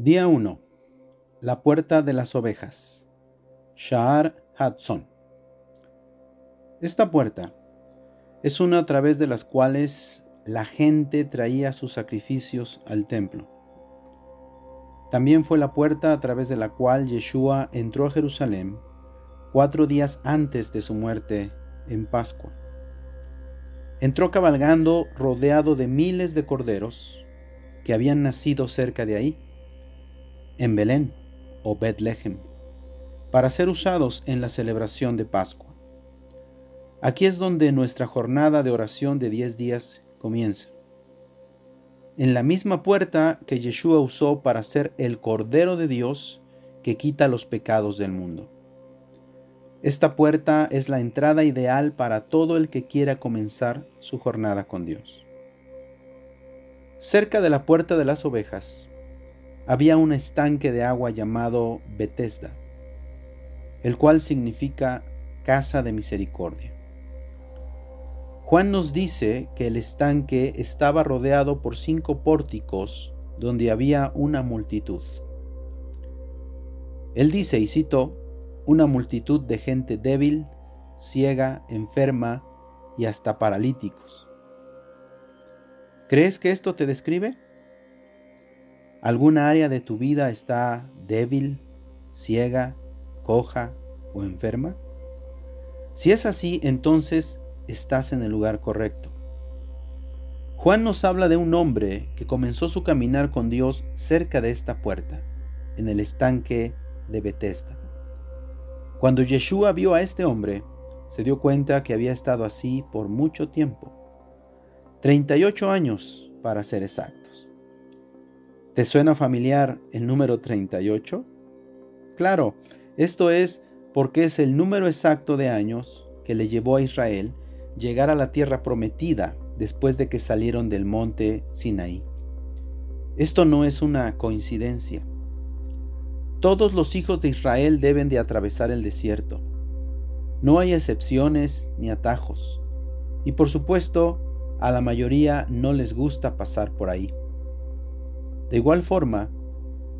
Día 1. La puerta de las ovejas. Sha'ar Hudson. Esta puerta es una a través de las cuales la gente traía sus sacrificios al templo. También fue la puerta a través de la cual Yeshua entró a Jerusalén cuatro días antes de su muerte en Pascua. Entró cabalgando rodeado de miles de corderos que habían nacido cerca de ahí, en Belén o Betlehem, para ser usados en la celebración de Pascua. Aquí es donde nuestra jornada de oración de diez días comienza. En la misma puerta que Yeshua usó para ser el Cordero de Dios que quita los pecados del mundo. Esta puerta es la entrada ideal para todo el que quiera comenzar su jornada con Dios. Cerca de la puerta de las ovejas había un estanque de agua llamado Bethesda, el cual significa casa de misericordia. Juan nos dice que el estanque estaba rodeado por cinco pórticos donde había una multitud. Él dice, y cito, una multitud de gente débil, ciega, enferma y hasta paralíticos. ¿Crees que esto te describe? ¿Alguna área de tu vida está débil, ciega, coja o enferma? Si es así, entonces estás en el lugar correcto. Juan nos habla de un hombre que comenzó su caminar con Dios cerca de esta puerta, en el estanque de Bethesda. Cuando Yeshua vio a este hombre, se dio cuenta que había estado así por mucho tiempo, 38 años para ser exactos. ¿Te suena familiar el número 38? Claro, esto es porque es el número exacto de años que le llevó a Israel llegar a la tierra prometida después de que salieron del monte Sinaí. Esto no es una coincidencia. Todos los hijos de Israel deben de atravesar el desierto. No hay excepciones ni atajos. Y por supuesto, a la mayoría no les gusta pasar por ahí. De igual forma,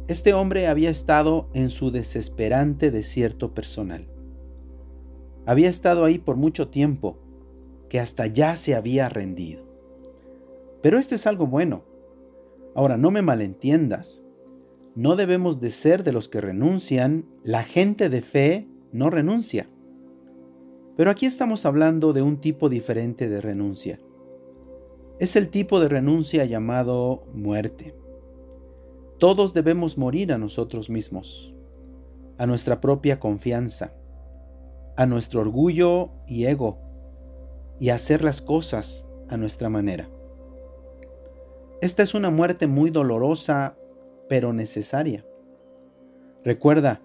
este hombre había estado en su desesperante desierto personal. Había estado ahí por mucho tiempo que hasta ya se había rendido. Pero esto es algo bueno. Ahora, no me malentiendas. No debemos de ser de los que renuncian. La gente de fe no renuncia. Pero aquí estamos hablando de un tipo diferente de renuncia. Es el tipo de renuncia llamado muerte. Todos debemos morir a nosotros mismos, a nuestra propia confianza, a nuestro orgullo y ego, y hacer las cosas a nuestra manera. Esta es una muerte muy dolorosa, pero necesaria. Recuerda,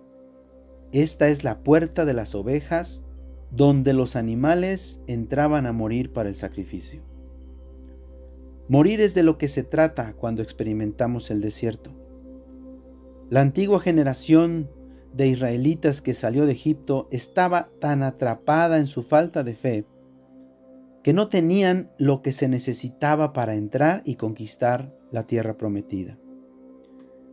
esta es la puerta de las ovejas donde los animales entraban a morir para el sacrificio. Morir es de lo que se trata cuando experimentamos el desierto. La antigua generación de israelitas que salió de Egipto estaba tan atrapada en su falta de fe que no tenían lo que se necesitaba para entrar y conquistar la tierra prometida.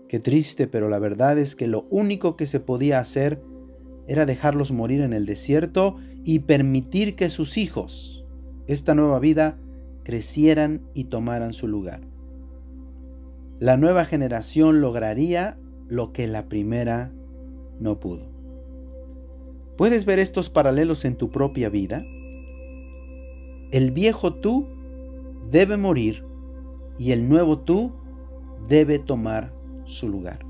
Qué triste, pero la verdad es que lo único que se podía hacer era dejarlos morir en el desierto y permitir que sus hijos, esta nueva vida, crecieran y tomaran su lugar. La nueva generación lograría lo que la primera no pudo. ¿Puedes ver estos paralelos en tu propia vida? El viejo tú debe morir y el nuevo tú debe tomar su lugar.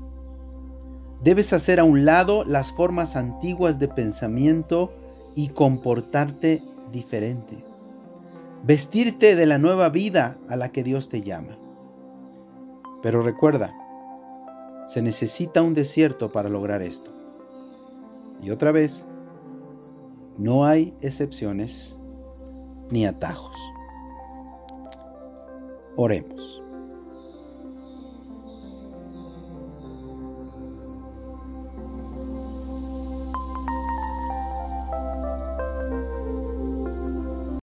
Debes hacer a un lado las formas antiguas de pensamiento y comportarte diferente. Vestirte de la nueva vida a la que Dios te llama. Pero recuerda, se necesita un desierto para lograr esto. Y otra vez, no hay excepciones ni atajos. Oremos.